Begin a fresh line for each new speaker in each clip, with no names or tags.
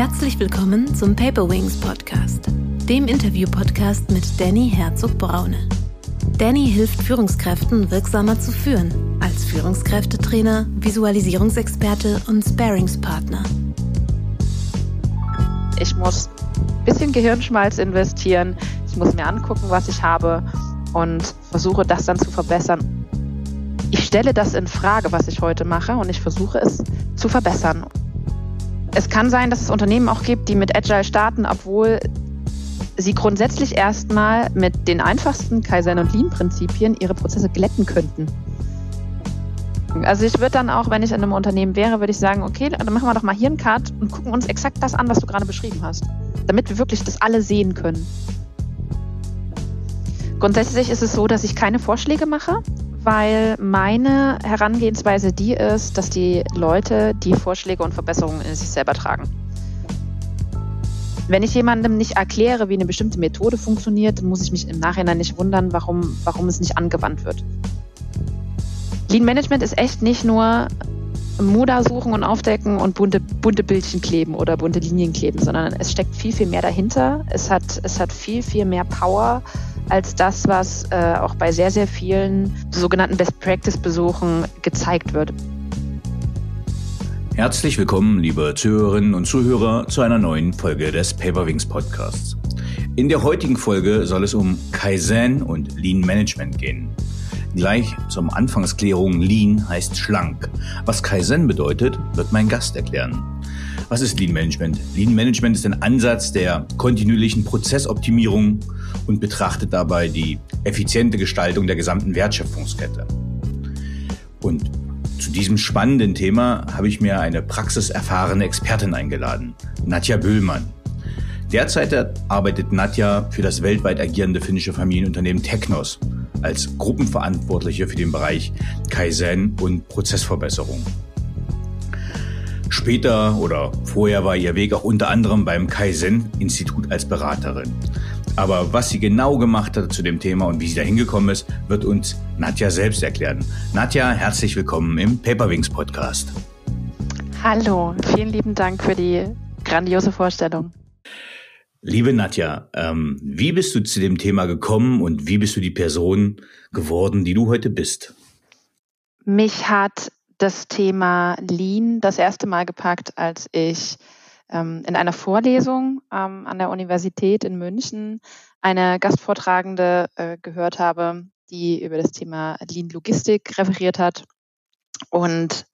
Herzlich willkommen zum Paper Wings Podcast, dem Interview-Podcast mit Danny Herzog-Braune. Danny hilft Führungskräften wirksamer zu führen, als Führungskräftetrainer, Visualisierungsexperte und Sparingspartner.
Ich muss ein bisschen Gehirnschmalz investieren, ich muss mir angucken, was ich habe und versuche das dann zu verbessern. Ich stelle das in Frage, was ich heute mache und ich versuche es zu verbessern. Es kann sein, dass es Unternehmen auch gibt, die mit Agile starten, obwohl sie grundsätzlich erstmal mit den einfachsten Kaizen- und Lean-Prinzipien ihre Prozesse glätten könnten. Also ich würde dann auch, wenn ich in einem Unternehmen wäre, würde ich sagen, okay, dann machen wir doch mal hier einen Cut und gucken uns exakt das an, was du gerade beschrieben hast, damit wir wirklich das alle sehen können. Grundsätzlich ist es so, dass ich keine Vorschläge mache, weil meine Herangehensweise die ist, dass die Leute die Vorschläge und Verbesserungen in sich selber tragen. Wenn ich jemandem nicht erkläre, wie eine bestimmte Methode funktioniert, dann muss ich mich im Nachhinein nicht wundern, warum, warum es nicht angewandt wird. Lean Management ist echt nicht nur Muda suchen und aufdecken und bunte, bunte Bildchen kleben oder bunte Linien kleben, sondern es steckt viel, viel mehr dahinter. Es hat, es hat viel, viel mehr Power als das, was äh, auch bei sehr, sehr vielen sogenannten Best-Practice-Besuchen gezeigt wird.
Herzlich willkommen, liebe Zuhörerinnen und Zuhörer, zu einer neuen Folge des Paperwings Podcasts. In der heutigen Folge soll es um Kaizen und Lean Management gehen. Gleich zum Anfangsklärung Lean heißt schlank. Was Kaizen bedeutet, wird mein Gast erklären. Was ist Lean Management? Lean Management ist ein Ansatz der kontinuierlichen Prozessoptimierung und betrachtet dabei die effiziente Gestaltung der gesamten Wertschöpfungskette. Und zu diesem spannenden Thema habe ich mir eine praxiserfahrene Expertin eingeladen, Nadja Böhlmann. Derzeit arbeitet Nadja für das weltweit agierende finnische Familienunternehmen Technos als Gruppenverantwortliche für den Bereich Kaizen und Prozessverbesserung. Später oder vorher war ihr Weg auch unter anderem beim Kaizen-Institut als Beraterin. Aber was sie genau gemacht hat zu dem Thema und wie sie da hingekommen ist, wird uns Nadja selbst erklären. Nadja, herzlich willkommen im Paperwings Podcast.
Hallo, vielen lieben Dank für die grandiose Vorstellung.
Liebe Nadja, ähm, wie bist du zu dem Thema gekommen und wie bist du die Person geworden, die du heute bist?
Mich hat das Thema Lean das erste Mal gepackt, als ich ähm, in einer Vorlesung ähm, an der Universität in München eine Gastvortragende äh, gehört habe, die über das Thema Lean Logistik referiert hat. Und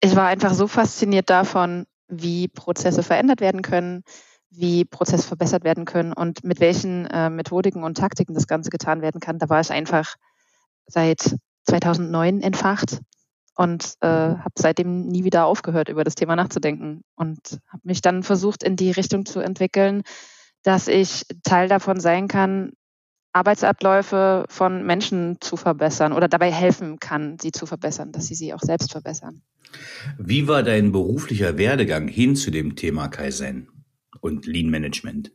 ich war einfach so fasziniert davon, wie Prozesse verändert werden können, wie Prozesse verbessert werden können und mit welchen äh, Methodiken und Taktiken das Ganze getan werden kann. Da war ich einfach seit 2009 entfacht und äh, habe seitdem nie wieder aufgehört, über das Thema nachzudenken und habe mich dann versucht, in die Richtung zu entwickeln, dass ich Teil davon sein kann, Arbeitsabläufe von Menschen zu verbessern oder dabei helfen kann, sie zu verbessern, dass sie sie auch selbst verbessern.
Wie war dein beruflicher Werdegang hin zu dem Thema Kaizen und Lean Management?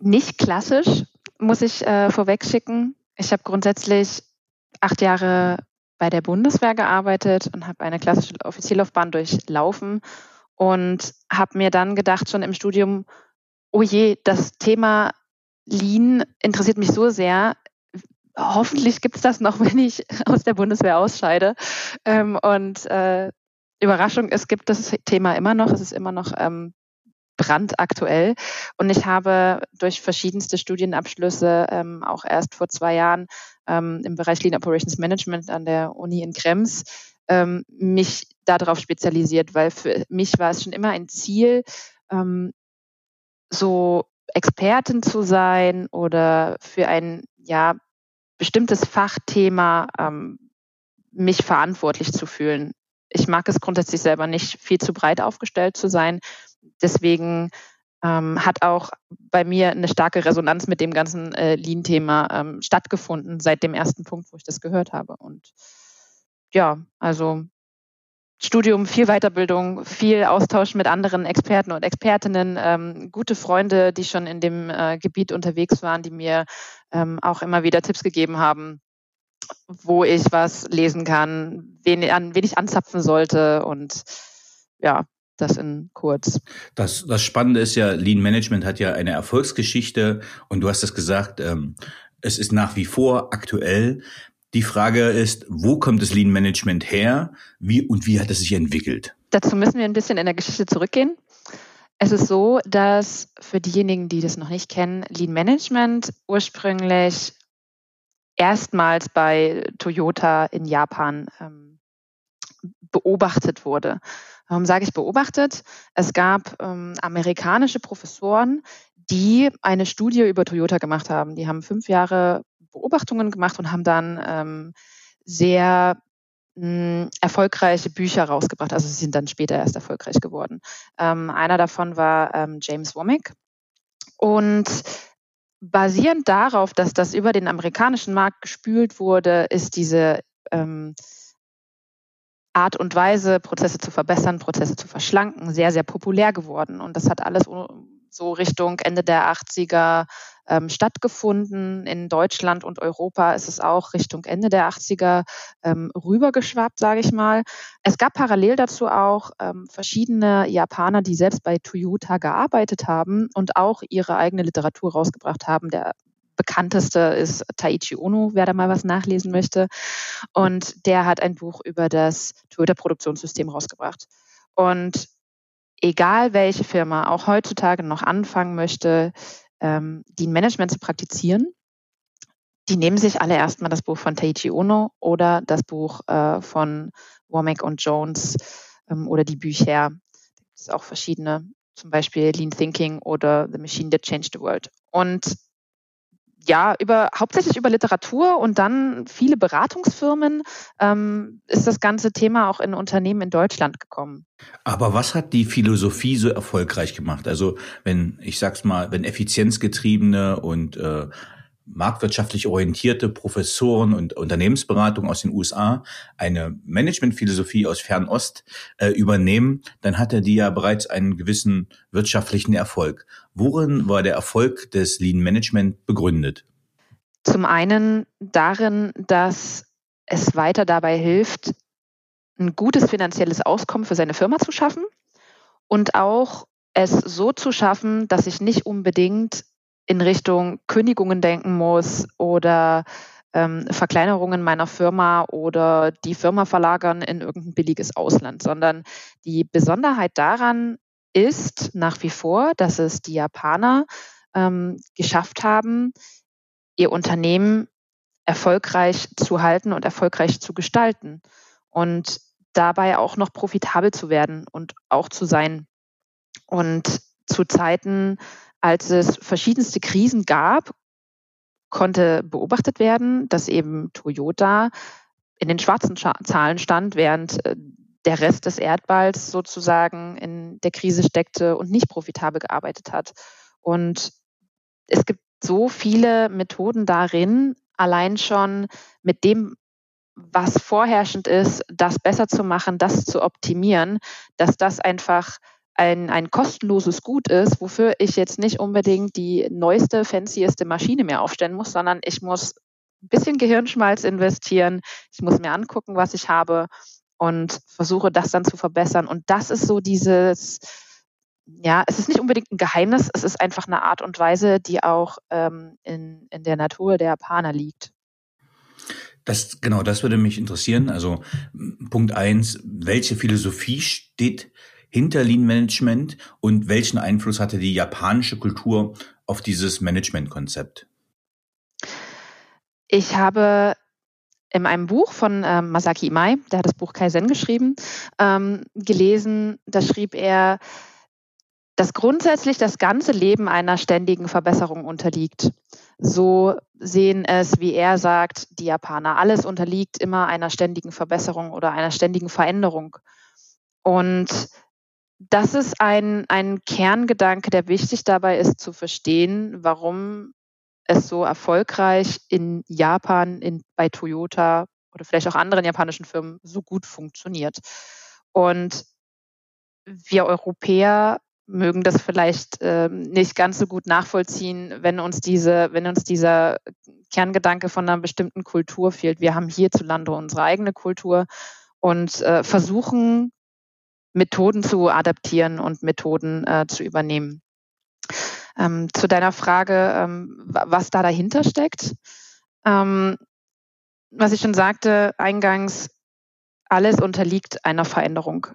Nicht klassisch, muss ich äh, vorweg schicken. Ich habe grundsätzlich acht Jahre bei der Bundeswehr gearbeitet und habe eine klassische Offizierlaufbahn durchlaufen und habe mir dann gedacht, schon im Studium, oh je, das Thema Lean interessiert mich so sehr. Hoffentlich gibt es das noch, wenn ich aus der Bundeswehr ausscheide. Ähm, und äh, Überraschung, es gibt das Thema immer noch. Es ist immer noch ähm, brandaktuell. Und ich habe durch verschiedenste Studienabschlüsse ähm, auch erst vor zwei Jahren ähm, im Bereich Lean Operations Management an der Uni in Krems ähm, mich darauf spezialisiert, weil für mich war es schon immer ein Ziel, ähm, so Expertin zu sein oder für ein ja bestimmtes Fachthema ähm, mich verantwortlich zu fühlen. Ich mag es grundsätzlich selber nicht, viel zu breit aufgestellt zu sein. Deswegen ähm, hat auch bei mir eine starke Resonanz mit dem ganzen äh, Lean-Thema ähm, stattgefunden seit dem ersten Punkt, wo ich das gehört habe. Und ja, also Studium, viel Weiterbildung, viel Austausch mit anderen Experten und Expertinnen, ähm, gute Freunde, die schon in dem äh, Gebiet unterwegs waren, die mir ähm, auch immer wieder Tipps gegeben haben, wo ich was lesen kann, wen, an wen ich anzapfen sollte. Und ja, Das in kurz.
Das, das Spannende ist ja, Lean Management hat ja eine Erfolgsgeschichte und du hast es gesagt, ähm, es ist nach wie vor aktuell. Die Frage ist, wo kommt das Lean Management her? Wie und wie hat es sich entwickelt?
Dazu müssen wir ein bisschen in der Geschichte zurückgehen. Es ist so, dass für diejenigen, die das noch nicht kennen, Lean Management ursprünglich erstmals bei Toyota in Japan ähm, beobachtet wurde. Warum sage ich beobachtet? Es gab ähm, amerikanische Professoren, die eine Studie über Toyota gemacht haben. Die haben fünf Jahre Beobachtungen gemacht und haben dann ähm, sehr mh, erfolgreiche Bücher rausgebracht. Also sie sind dann später erst erfolgreich geworden. Ähm, einer davon war ähm, James Womack. Und basierend darauf, dass das über den amerikanischen Markt gespült wurde, ist diese ähm, Art und Weise, Prozesse zu verbessern, Prozesse zu verschlanken, sehr, sehr populär geworden. Und das hat alles so Richtung Ende der 80er ähm, stattgefunden. In Deutschland und Europa ist es auch Richtung Ende der 80er ähm, rübergeschwappt, sage ich mal. Es gab parallel dazu auch ähm, verschiedene Japaner, die selbst bei Toyota gearbeitet haben und auch ihre eigene Literatur rausgebracht haben. Der bekannteste ist Taichi Ono, wer da mal was nachlesen möchte. Und der hat ein Buch über das Toyota-Produktionssystem rausgebracht. Und egal welche Firma auch heutzutage noch anfangen möchte, ähm, die Management zu praktizieren, die nehmen sich alle erstmal das Buch von Taichi Ono oder das Buch äh, von Womack und Jones ähm, oder die Bücher. Da gibt es auch verschiedene, zum Beispiel Lean Thinking oder The Machine That Changed the World. Und ja, über, hauptsächlich über Literatur und dann viele Beratungsfirmen ähm, ist das ganze Thema auch in Unternehmen in Deutschland gekommen.
Aber was hat die Philosophie so erfolgreich gemacht? Also wenn, ich sag's mal, wenn effizienzgetriebene und äh, marktwirtschaftlich orientierte Professoren und Unternehmensberatung aus den USA eine Managementphilosophie aus Fernost äh, übernehmen, dann hatte die ja bereits einen gewissen wirtschaftlichen Erfolg. Worin war der Erfolg des Lean Management begründet?
Zum einen darin, dass es weiter dabei hilft, ein gutes finanzielles Auskommen für seine Firma zu schaffen und auch es so zu schaffen, dass ich nicht unbedingt in Richtung Kündigungen denken muss oder ähm, Verkleinerungen meiner Firma oder die Firma verlagern in irgendein billiges Ausland, sondern die Besonderheit daran ist nach wie vor, dass es die Japaner ähm, geschafft haben, ihr Unternehmen erfolgreich zu halten und erfolgreich zu gestalten und dabei auch noch profitabel zu werden und auch zu sein. Und zu Zeiten als es verschiedenste Krisen gab, konnte beobachtet werden, dass eben Toyota in den schwarzen Zahlen stand, während äh, der Rest des Erdballs sozusagen in der Krise steckte und nicht profitabel gearbeitet hat. Und es gibt so viele Methoden darin, allein schon mit dem, was vorherrschend ist, das besser zu machen, das zu optimieren, dass das einfach ein, ein kostenloses Gut ist, wofür ich jetzt nicht unbedingt die neueste, fancieste Maschine mehr aufstellen muss, sondern ich muss ein bisschen Gehirnschmalz investieren. Ich muss mir angucken, was ich habe und versuche das dann zu verbessern. Und das ist so dieses, ja, es ist nicht unbedingt ein Geheimnis, es ist einfach eine Art und Weise, die auch ähm, in, in der Natur der Japaner liegt.
Das, genau, das würde mich interessieren. Also Punkt eins, welche Philosophie steht hinter Lean Management und welchen Einfluss hatte die japanische Kultur auf dieses Management-Konzept?
Ich habe in einem Buch von ähm, Masaki Imai, der hat das Buch Kaizen geschrieben, ähm, gelesen, da schrieb er, dass grundsätzlich das ganze Leben einer ständigen Verbesserung unterliegt. So sehen es, wie er sagt, die Japaner. Alles unterliegt immer einer ständigen Verbesserung oder einer ständigen Veränderung. Und das ist ein, ein Kerngedanke, der wichtig dabei ist zu verstehen, warum es so erfolgreich in Japan, in, bei Toyota oder vielleicht auch anderen japanischen Firmen so gut funktioniert. Und wir Europäer mögen das vielleicht ähm, nicht ganz so gut nachvollziehen, wenn uns diese, wenn uns dieser Kerngedanke von einer bestimmten Kultur fehlt. Wir haben hierzulande unsere eigene Kultur und äh, versuchen Methoden zu adaptieren und Methoden äh, zu übernehmen. Ähm, zu deiner Frage, ähm, was da dahinter steckt. Ähm, was ich schon sagte eingangs, alles unterliegt einer Veränderung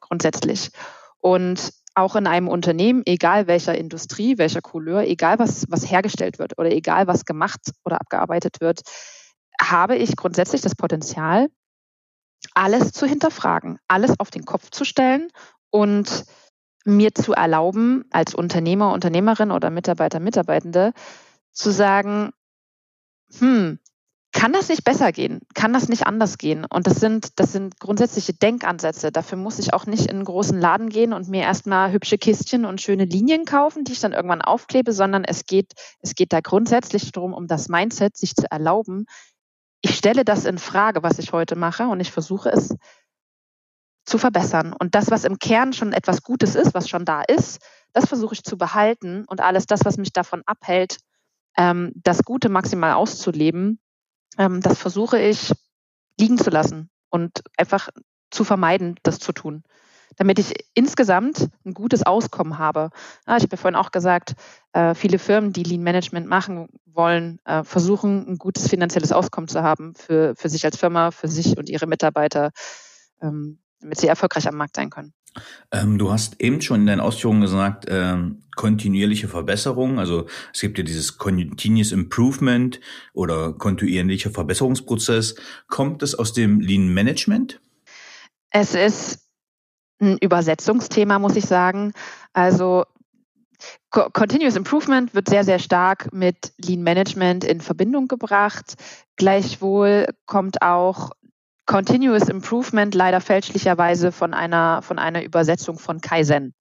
grundsätzlich. Und auch in einem Unternehmen, egal welcher Industrie, welcher Couleur, egal was, was hergestellt wird oder egal was gemacht oder abgearbeitet wird, habe ich grundsätzlich das Potenzial, alles zu hinterfragen, alles auf den Kopf zu stellen und mir zu erlauben, als Unternehmer, Unternehmerin oder Mitarbeiter, Mitarbeitende, zu sagen, hm, kann das nicht besser gehen? Kann das nicht anders gehen? Und das sind, das sind grundsätzliche Denkansätze. Dafür muss ich auch nicht in einen großen Laden gehen und mir erstmal hübsche Kistchen und schöne Linien kaufen, die ich dann irgendwann aufklebe, sondern es geht, es geht da grundsätzlich darum, um das Mindset, sich zu erlauben. Ich stelle das in Frage, was ich heute mache, und ich versuche es zu verbessern. Und das, was im Kern schon etwas Gutes ist, was schon da ist, das versuche ich zu behalten und alles das, was mich davon abhält, ähm, das Gute maximal auszuleben, ähm, das versuche ich liegen zu lassen und einfach zu vermeiden, das zu tun, damit ich insgesamt ein gutes Auskommen habe. Ja, ich habe ja vorhin auch gesagt, äh, viele Firmen, die Lean Management machen wollen, äh, versuchen, ein gutes finanzielles Auskommen zu haben für, für sich als Firma, für sich und ihre Mitarbeiter, ähm, damit sie erfolgreich am Markt sein können.
Ähm, du hast eben schon in deinen Ausführungen gesagt, ähm, kontinuierliche Verbesserung. Also es gibt ja dieses Continuous Improvement oder kontinuierlicher Verbesserungsprozess. Kommt es aus dem Lean Management?
Es ist ein Übersetzungsthema, muss ich sagen. Also Continuous Improvement wird sehr, sehr stark mit Lean Management in Verbindung gebracht. Gleichwohl kommt auch Continuous Improvement leider fälschlicherweise von einer, von einer Übersetzung von Kaizen.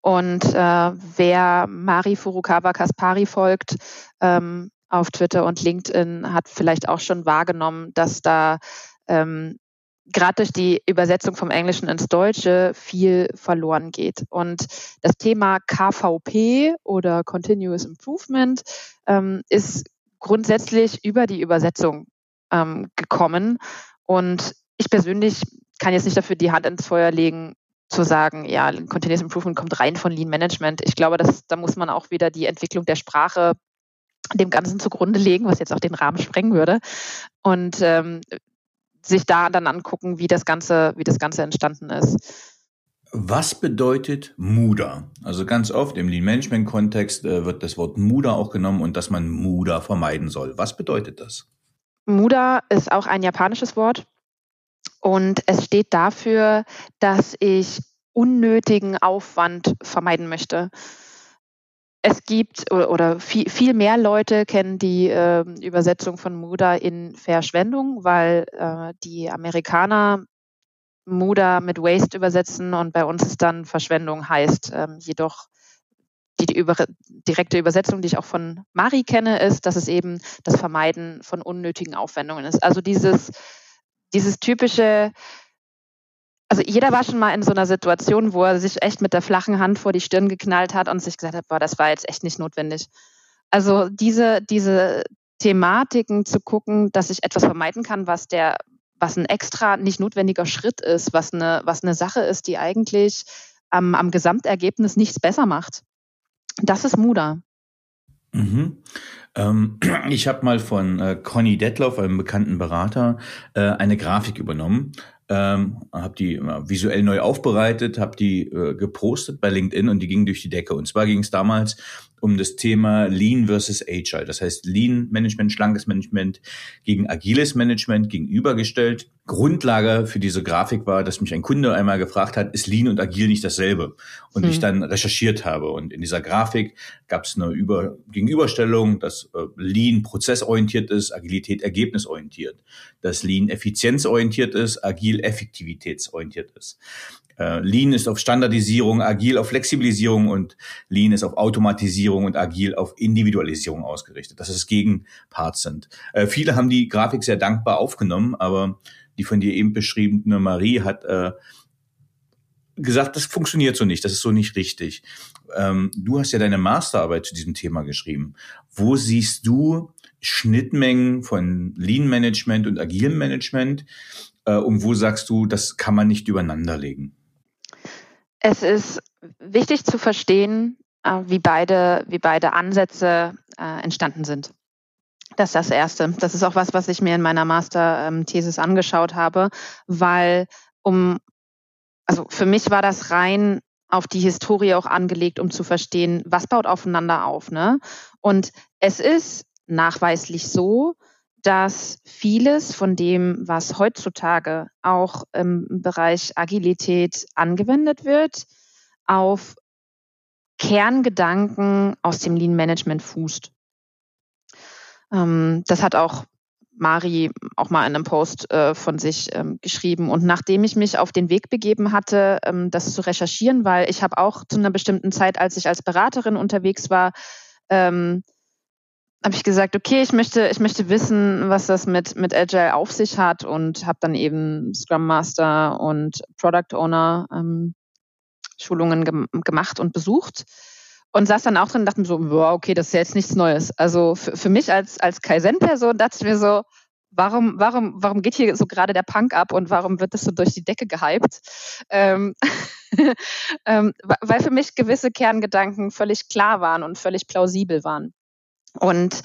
Und äh, wer Mari Furukawa Kaspari folgt ähm, auf Twitter und LinkedIn, hat vielleicht auch schon wahrgenommen, dass da ähm, gerade durch die Übersetzung vom Englischen ins Deutsche viel verloren geht. Und das Thema KVP oder Continuous Improvement ähm, ist grundsätzlich über die Übersetzung ähm, gekommen. Und ich persönlich kann jetzt nicht dafür die Hand ins Feuer legen, zu sagen, ja, Continuous Improvement kommt rein von Lean Management. Ich glaube, dass, da muss man auch wieder die Entwicklung der Sprache dem Ganzen zugrunde legen, was jetzt auch den Rahmen sprengen würde. Und ähm, sich da dann angucken, wie das Ganze, wie das Ganze entstanden ist.
Was bedeutet Muda? Also ganz oft im Lean Management Kontext äh, wird das Wort Muda auch genommen und dass man Muda vermeiden soll. Was bedeutet das?
Muda ist auch ein japanisches Wort und es steht dafür, dass ich unnötigen Aufwand vermeiden möchte. Es gibt oder viel, viel mehr Leute kennen die äh, Übersetzung von Muda in Verschwendung, weil äh, die Amerikaner Muda mit Waste übersetzen und bei uns ist dann Verschwendung heißt. Ähm, jedoch die, die über, direkte Übersetzung, die ich auch von Mari kenne, ist, dass es eben das Vermeiden von unnötigen Aufwendungen ist. Also dieses, dieses typische, also jeder war schon mal in so einer Situation, wo er sich echt mit der flachen Hand vor die Stirn geknallt hat und sich gesagt hat, boah, das war jetzt echt nicht notwendig. Also diese, diese Thematiken zu gucken, dass ich etwas vermeiden kann, was der, was ein extra nicht notwendiger Schritt ist, was eine, was eine Sache ist, die eigentlich am, am Gesamtergebnis nichts besser macht. Das ist Muda.
Mhm. Ähm, ich habe mal von äh, Conny Detloff, einem bekannten Berater, äh, eine Grafik übernommen, ähm, habe die visuell neu aufbereitet, habe die äh, gepostet bei LinkedIn und die ging durch die Decke. Und zwar ging es damals um das Thema Lean versus Agile. Das heißt Lean Management, schlankes Management gegen agiles Management gegenübergestellt. Grundlage für diese Grafik war, dass mich ein Kunde einmal gefragt hat, ist Lean und Agil nicht dasselbe? Und hm. ich dann recherchiert habe. Und in dieser Grafik gab es eine Über Gegenüberstellung, dass äh, Lean prozessorientiert ist, Agilität ergebnisorientiert. Dass Lean effizienzorientiert ist, Agil effektivitätsorientiert ist. Äh, Lean ist auf Standardisierung, agil auf Flexibilisierung und Lean ist auf Automatisierung und agil auf Individualisierung ausgerichtet, dass es Gegenparts sind. Äh, viele haben die Grafik sehr dankbar aufgenommen, aber die von dir eben beschriebene Marie hat äh, gesagt, das funktioniert so nicht, das ist so nicht richtig. Ähm, du hast ja deine Masterarbeit zu diesem Thema geschrieben. Wo siehst du Schnittmengen von Lean Management und agilem Management? Äh, und wo sagst du, das kann man nicht übereinander legen?
Es ist wichtig zu verstehen, äh, wie beide, wie beide Ansätze äh, entstanden sind. Das ist das Erste. Das ist auch was, was ich mir in meiner Master-Thesis angeschaut habe, weil um, also für mich war das rein auf die Historie auch angelegt, um zu verstehen, was baut aufeinander auf. Ne? Und es ist nachweislich so, dass vieles von dem, was heutzutage auch im Bereich Agilität angewendet wird, auf Kerngedanken aus dem Lean Management fußt. Ähm, das hat auch Mari auch mal in einem Post äh, von sich ähm, geschrieben. Und nachdem ich mich auf den Weg begeben hatte, ähm, das zu recherchieren, weil ich habe auch zu einer bestimmten Zeit, als ich als Beraterin unterwegs war, habe ich gesagt, okay, ich möchte, ich möchte wissen, was das mit, mit Agile auf sich hat und habe dann eben Scrum Master und Product Owner ähm, Schulungen gem gemacht und besucht und saß dann auch drin und dachte mir so, wow, okay, das ist ja jetzt nichts Neues. Also für, für mich als, als Kaizen-Person dachte ich mir so, warum, warum, warum geht hier so gerade der Punk ab und warum wird das so durch die Decke gehypt? Ähm, ähm, weil für mich gewisse Kerngedanken völlig klar waren und völlig plausibel waren. Und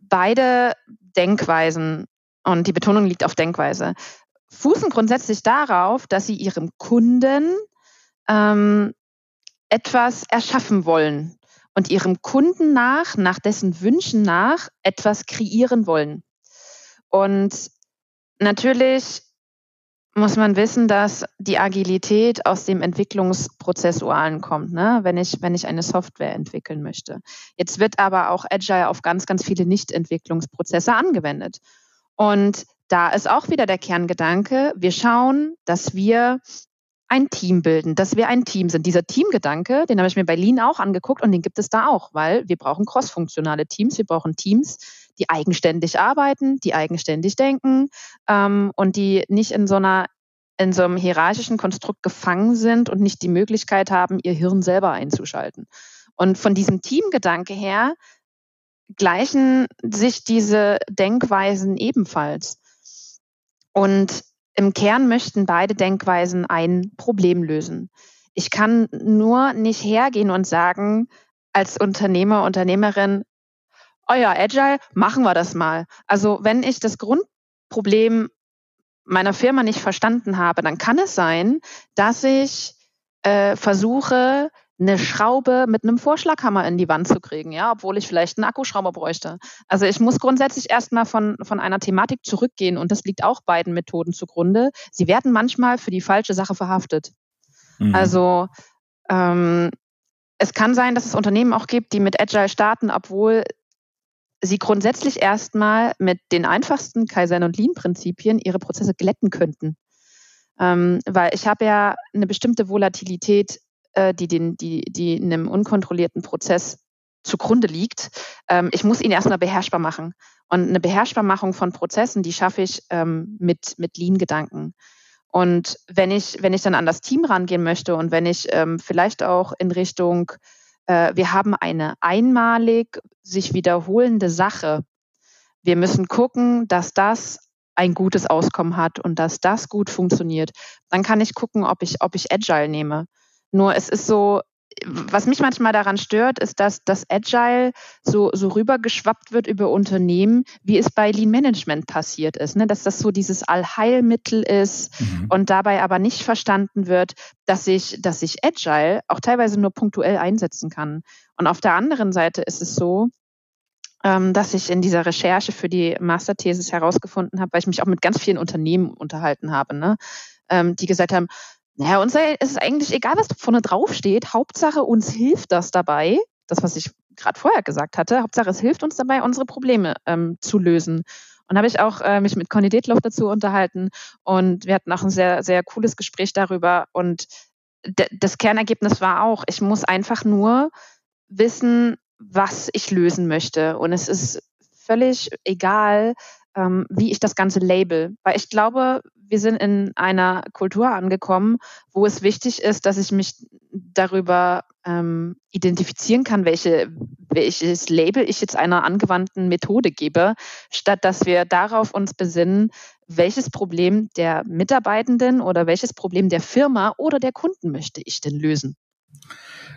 beide Denkweisen, und die Betonung liegt auf Denkweise, fußen grundsätzlich darauf, dass sie ihrem Kunden ähm, etwas erschaffen wollen und ihrem Kunden nach, nach dessen Wünschen nach, etwas kreieren wollen. Und natürlich muss man wissen, dass die Agilität aus dem Entwicklungsprozessualen kommt, ne? wenn, ich, wenn ich eine Software entwickeln möchte. Jetzt wird aber auch Agile auf ganz, ganz viele Nicht-Entwicklungsprozesse angewendet. Und da ist auch wieder der Kerngedanke, wir schauen, dass wir ein Team bilden, dass wir ein Team sind. Dieser Teamgedanke, den habe ich mir bei Lean auch angeguckt und den gibt es da auch, weil wir brauchen crossfunktionale Teams, wir brauchen Teams, die eigenständig arbeiten, die eigenständig denken ähm, und die nicht in so einer in so einem hierarchischen Konstrukt gefangen sind und nicht die Möglichkeit haben, ihr Hirn selber einzuschalten. Und von diesem Teamgedanke her gleichen sich diese Denkweisen ebenfalls. Und im Kern möchten beide Denkweisen ein Problem lösen. Ich kann nur nicht hergehen und sagen, als Unternehmer, Unternehmerin, oh ja, Agile, machen wir das mal. Also wenn ich das Grundproblem meiner Firma nicht verstanden habe, dann kann es sein, dass ich äh, versuche, eine Schraube mit einem Vorschlaghammer in die Wand zu kriegen, ja, obwohl ich vielleicht einen Akkuschrauber bräuchte. Also ich muss grundsätzlich erstmal von, von einer Thematik zurückgehen und das liegt auch beiden Methoden zugrunde. Sie werden manchmal für die falsche Sache verhaftet. Mhm. Also ähm, es kann sein, dass es Unternehmen auch gibt, die mit Agile starten, obwohl sie grundsätzlich erstmal mit den einfachsten Kaizen- und Lean-Prinzipien ihre Prozesse glätten könnten. Ähm, weil ich habe ja eine bestimmte Volatilität äh, die, den, die, die einem unkontrollierten Prozess zugrunde liegt. Ähm, ich muss ihn erstmal beherrschbar machen. Und eine Beherrschbarmachung von Prozessen, die schaffe ich ähm, mit, mit Lean-Gedanken. Und wenn ich, wenn ich dann an das Team rangehen möchte und wenn ich ähm, vielleicht auch in Richtung, äh, wir haben eine einmalig sich wiederholende Sache, wir müssen gucken, dass das ein gutes Auskommen hat und dass das gut funktioniert, dann kann ich gucken, ob ich, ob ich Agile nehme. Nur es ist so, was mich manchmal daran stört, ist, dass das Agile so, so rübergeschwappt wird über Unternehmen, wie es bei Lean Management passiert ist. Ne? Dass das so dieses Allheilmittel ist mhm. und dabei aber nicht verstanden wird, dass ich, dass ich Agile auch teilweise nur punktuell einsetzen kann. Und auf der anderen Seite ist es so, ähm, dass ich in dieser Recherche für die Masterthesis herausgefunden habe, weil ich mich auch mit ganz vielen Unternehmen unterhalten habe, ne? Ähm, die gesagt haben, naja, uns ist eigentlich egal, was vorne drauf steht. Hauptsache, uns hilft das dabei, das, was ich gerade vorher gesagt hatte, Hauptsache, es hilft uns dabei, unsere Probleme ähm, zu lösen. Und habe ich auch äh, mich mit Conny Detloff dazu unterhalten und wir hatten auch ein sehr, sehr cooles Gespräch darüber. Und das Kernergebnis war auch, ich muss einfach nur wissen, was ich lösen möchte. Und es ist völlig egal, ähm, wie ich das Ganze label. Weil ich glaube, wir sind in einer Kultur angekommen, wo es wichtig ist, dass ich mich darüber ähm, identifizieren kann, welche, welches Label ich jetzt einer angewandten Methode gebe, statt dass wir darauf uns besinnen, welches Problem der Mitarbeitenden oder welches Problem der Firma oder der Kunden möchte ich denn lösen.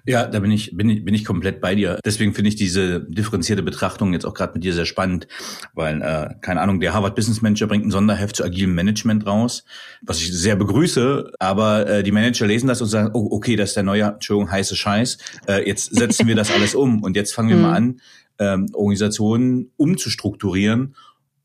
Ja, da bin ich, bin ich, bin ich komplett bei dir. Deswegen finde ich diese differenzierte Betrachtung jetzt auch gerade mit dir sehr spannend, weil, äh, keine Ahnung, der Harvard Business Manager bringt ein Sonderheft zu agilem Management raus, was ich sehr begrüße, aber äh, die Manager lesen das und sagen, oh, okay, das ist der neue, Entschuldigung, heiße Scheiß, äh, jetzt setzen wir das alles um und jetzt fangen wir mal mhm. an, ähm, Organisationen umzustrukturieren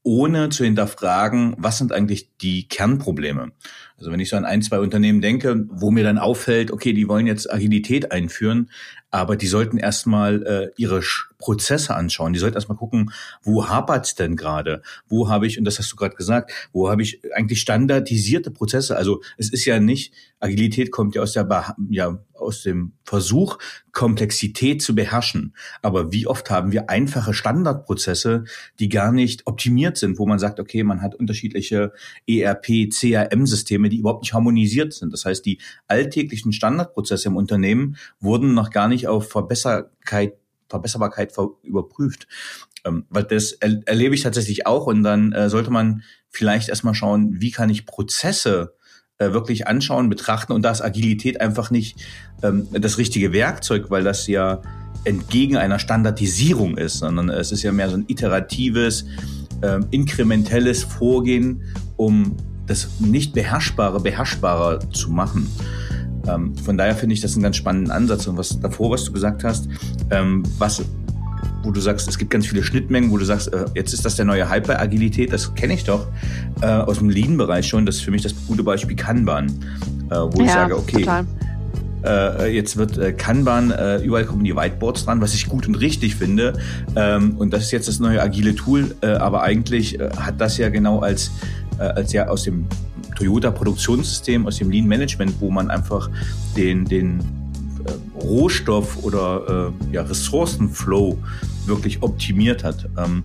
ohne zu hinterfragen, was sind eigentlich die Kernprobleme. Also wenn ich so an ein, zwei Unternehmen denke, wo mir dann auffällt, okay, die wollen jetzt Agilität einführen, aber die sollten erstmal äh, ihre Prozesse anschauen. Die sollten erstmal gucken, wo hapert's denn gerade? Wo habe ich, und das hast du gerade gesagt, wo habe ich eigentlich standardisierte Prozesse? Also es ist ja nicht, Agilität kommt ja aus der ja aus dem Versuch, Komplexität zu beherrschen. Aber wie oft haben wir einfache Standardprozesse, die gar nicht optimiert sind, wo man sagt, okay, man hat unterschiedliche ERP, CRM-Systeme, die überhaupt nicht harmonisiert sind. Das heißt, die alltäglichen Standardprozesse im Unternehmen wurden noch gar nicht auf Verbesserkeit Verbesserbarkeit überprüft. Ähm, weil das er erlebe ich tatsächlich auch und dann äh, sollte man vielleicht erstmal schauen, wie kann ich Prozesse äh, wirklich anschauen, betrachten und da ist Agilität einfach nicht ähm, das richtige Werkzeug, weil das ja entgegen einer Standardisierung ist, sondern es ist ja mehr so ein iteratives, äh, inkrementelles Vorgehen, um das nicht beherrschbare beherrschbarer zu machen. Ähm, von daher finde ich das einen ganz spannenden Ansatz. Und was davor, was du gesagt hast, ähm, was wo du sagst, es gibt ganz viele Schnittmengen, wo du sagst, äh, jetzt ist das der neue Hype bei Agilität, das kenne ich doch äh, aus dem Lean-Bereich schon. Das ist für mich das gute Beispiel Kanban, äh, wo ja, ich sage, okay, total. Äh, jetzt wird äh, Kanban, äh, überall kommen die Whiteboards dran, was ich gut und richtig finde. Ähm, und das ist jetzt das neue agile Tool, aber eigentlich hat das ja genau als, als ja aus dem Toyota-Produktionssystem, aus dem Lean-Management, wo man einfach den, den äh, Rohstoff oder äh, ja, Ressourcenflow wirklich optimiert hat. Ähm,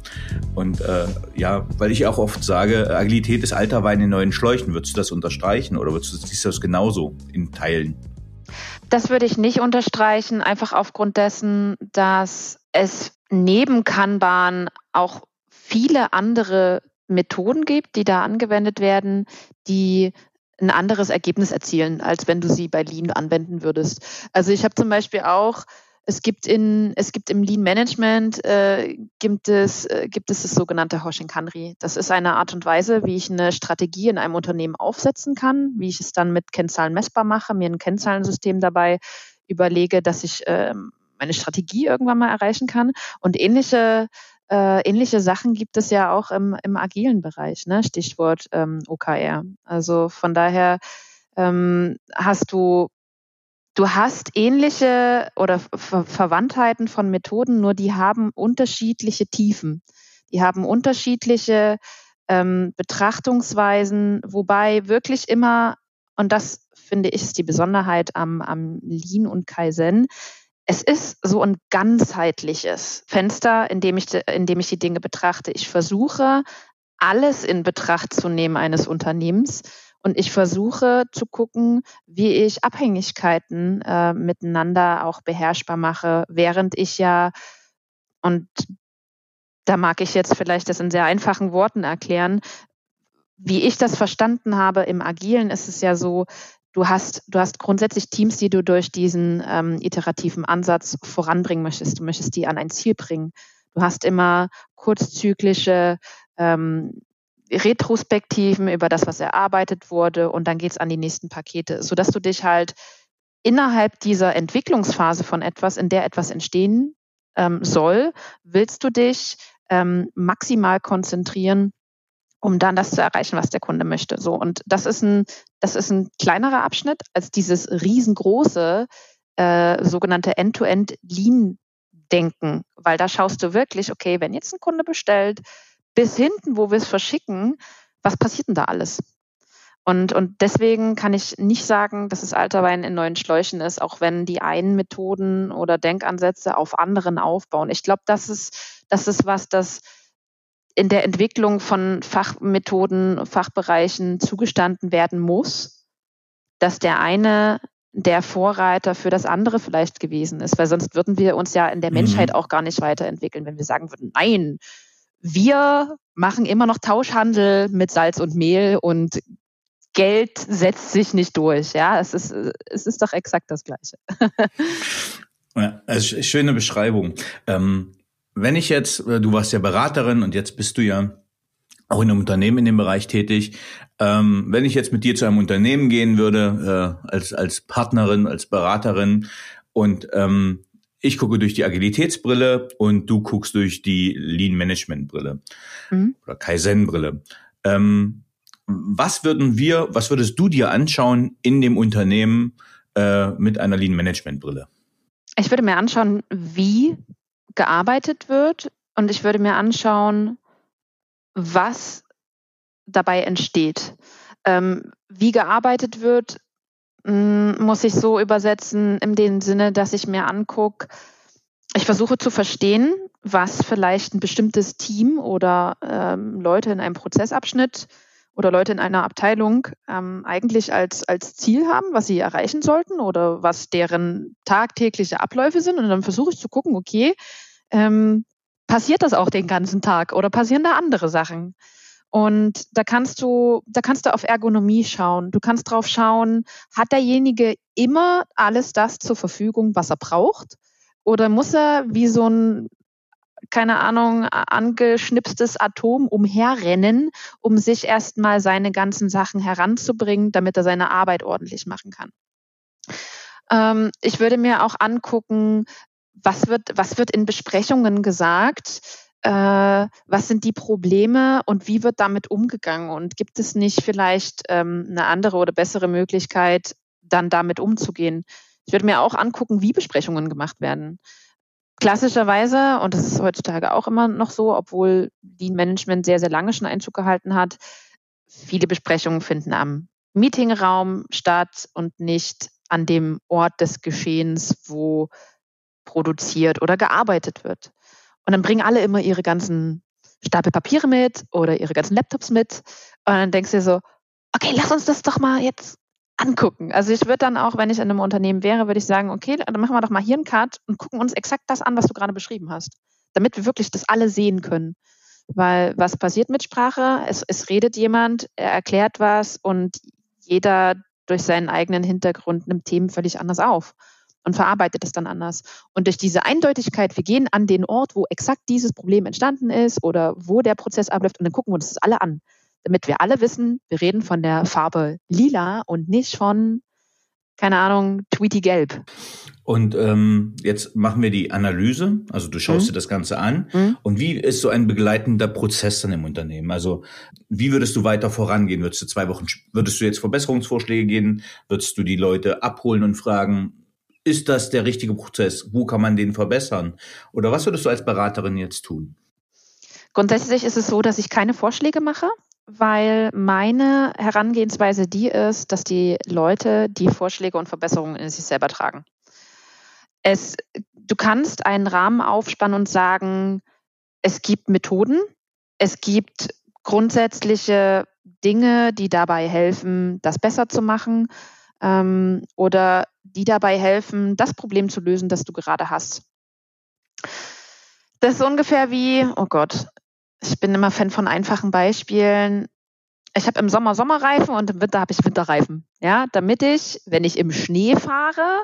und äh, ja, weil ich auch oft sage, Agilität ist alter Wein in neuen Schläuchen. Würdest du das unterstreichen oder würdest du siehst du das genauso in Teilen?
Das würde ich nicht unterstreichen, einfach aufgrund dessen, dass es neben Kanban auch viele andere Methoden gibt, die da angewendet werden, die ein anderes Ergebnis erzielen, als wenn du sie bei Lean anwenden würdest. Also ich habe zum Beispiel auch, es gibt in, es gibt im Lean Management äh, gibt es äh, gibt es das sogenannte Hoshinkanri. Das ist eine Art und Weise, wie ich eine Strategie in einem Unternehmen aufsetzen kann, wie ich es dann mit Kennzahlen messbar mache, mir ein Kennzahlensystem dabei überlege, dass ich äh, meine Strategie irgendwann mal erreichen kann. Und ähnliche äh, ähnliche Sachen gibt es ja auch im, im agilen Bereich, ne? Stichwort ähm, OKR. Also von daher ähm, hast du du hast ähnliche oder Ver Verwandtheiten von Methoden, nur die haben unterschiedliche Tiefen. Die haben unterschiedliche ähm, Betrachtungsweisen, wobei wirklich immer, und das finde ich ist die Besonderheit am, am Lean und Kaizen, es ist so ein ganzheitliches Fenster, in dem ich, in dem ich die Dinge betrachte. Ich versuche, alles in Betracht zu nehmen eines Unternehmens. Und ich versuche zu gucken, wie ich Abhängigkeiten äh, miteinander auch beherrschbar mache, während ich ja, und da mag ich jetzt vielleicht das in sehr einfachen Worten erklären, wie ich das verstanden habe im Agilen, ist es ja so, Du hast, du hast grundsätzlich Teams, die du durch diesen ähm, iterativen Ansatz voranbringen möchtest. Du möchtest die an ein Ziel bringen. Du hast immer kurzzyklische ähm, Retrospektiven über das, was erarbeitet wurde, und dann geht es an die nächsten Pakete, sodass du dich halt innerhalb dieser Entwicklungsphase von etwas, in der etwas entstehen ähm, soll, willst du dich ähm, maximal konzentrieren um dann das zu erreichen, was der Kunde möchte. So und das ist ein das ist ein kleinerer Abschnitt als dieses riesengroße äh, sogenannte End-to-End Lean Denken, weil da schaust du wirklich, okay, wenn jetzt ein Kunde bestellt, bis hinten, wo wir es verschicken, was passiert denn da alles? Und, und deswegen kann ich nicht sagen, dass es alter Wein in neuen Schläuchen ist, auch wenn die einen Methoden oder Denkansätze auf anderen aufbauen. Ich glaube, das ist, das ist was, das in der Entwicklung von Fachmethoden, Fachbereichen zugestanden werden muss, dass der eine der Vorreiter für das andere vielleicht gewesen ist, weil sonst würden wir uns ja in der mhm. Menschheit auch gar nicht weiterentwickeln, wenn wir sagen würden, nein, wir machen immer noch Tauschhandel mit Salz und Mehl und Geld setzt sich nicht durch. Ja, es ist, es ist doch exakt das Gleiche.
ja, also schöne Beschreibung. Ähm, wenn ich jetzt, äh, du warst ja Beraterin und jetzt bist du ja auch in einem Unternehmen in dem Bereich tätig. Ähm, wenn ich jetzt mit dir zu einem Unternehmen gehen würde, äh, als, als Partnerin, als Beraterin und ähm, ich gucke durch die Agilitätsbrille und du guckst durch die Lean Management Brille mhm. oder Kaizen Brille. Ähm, was würden wir, was würdest du dir anschauen in dem Unternehmen äh, mit einer Lean Management Brille?
Ich würde mir anschauen, wie gearbeitet wird und ich würde mir anschauen, was dabei entsteht. Ähm, wie gearbeitet wird, mm, muss ich so übersetzen, in dem Sinne, dass ich mir angucke, ich versuche zu verstehen, was vielleicht ein bestimmtes Team oder ähm, Leute in einem Prozessabschnitt oder Leute in einer Abteilung ähm, eigentlich als, als Ziel haben, was sie erreichen sollten oder was deren tagtägliche Abläufe sind. Und dann versuche ich zu gucken, okay, ähm, passiert das auch den ganzen Tag oder passieren da andere Sachen? Und da kannst du, da kannst du auf Ergonomie schauen. Du kannst drauf schauen, hat derjenige immer alles das zur Verfügung, was er braucht? Oder muss er wie so ein, keine Ahnung, angeschnipstes Atom umherrennen, um sich erstmal seine ganzen Sachen heranzubringen, damit er seine Arbeit ordentlich machen kann? Ähm, ich würde mir auch angucken, was wird, was wird in Besprechungen gesagt? Äh, was sind die Probleme und wie wird damit umgegangen? Und gibt es nicht vielleicht ähm, eine andere oder bessere Möglichkeit, dann damit umzugehen? Ich würde mir auch angucken, wie Besprechungen gemacht werden. Klassischerweise, und das ist heutzutage auch immer noch so, obwohl Lean Management sehr, sehr lange schon Einzug gehalten hat, viele Besprechungen finden am Meetingraum statt und nicht an dem Ort des Geschehens, wo produziert oder gearbeitet wird. Und dann bringen alle immer ihre ganzen Stapel Papiere mit oder ihre ganzen Laptops mit. Und dann denkst du dir so, okay, lass uns das doch mal jetzt angucken. Also ich würde dann auch, wenn ich in einem Unternehmen wäre, würde ich sagen, okay, dann machen wir doch mal hier einen Cut und gucken uns exakt das an, was du gerade beschrieben hast, damit wir wirklich das alle sehen können. Weil was passiert mit Sprache? Es, es redet jemand, er erklärt was und jeder durch seinen eigenen Hintergrund nimmt Themen völlig anders auf und verarbeitet es dann anders. Und durch diese Eindeutigkeit, wir gehen an den Ort, wo exakt dieses Problem entstanden ist oder wo der Prozess abläuft und dann gucken wir uns das alle an, damit wir alle wissen, wir reden von der Farbe lila und nicht von, keine Ahnung, Tweety Gelb.
Und ähm, jetzt machen wir die Analyse, also du schaust mhm. dir das Ganze an. Mhm. Und wie ist so ein begleitender Prozess dann im Unternehmen? Also wie würdest du weiter vorangehen? Würdest du zwei Wochen, würdest du jetzt Verbesserungsvorschläge geben? Würdest du die Leute abholen und fragen, ist das der richtige Prozess? Wo kann man den verbessern? Oder was würdest du als Beraterin jetzt tun?
Grundsätzlich ist es so, dass ich keine Vorschläge mache, weil meine Herangehensweise die ist, dass die Leute die Vorschläge und Verbesserungen in sich selber tragen. Es, du kannst einen Rahmen aufspannen und sagen, es gibt Methoden, es gibt grundsätzliche Dinge, die dabei helfen, das besser zu machen ähm, oder die dabei helfen, das Problem zu lösen, das du gerade hast. Das ist ungefähr wie, oh Gott, ich bin immer Fan von einfachen Beispielen. Ich habe im Sommer Sommerreifen und im Winter habe ich Winterreifen. Ja, damit ich, wenn ich im Schnee fahre,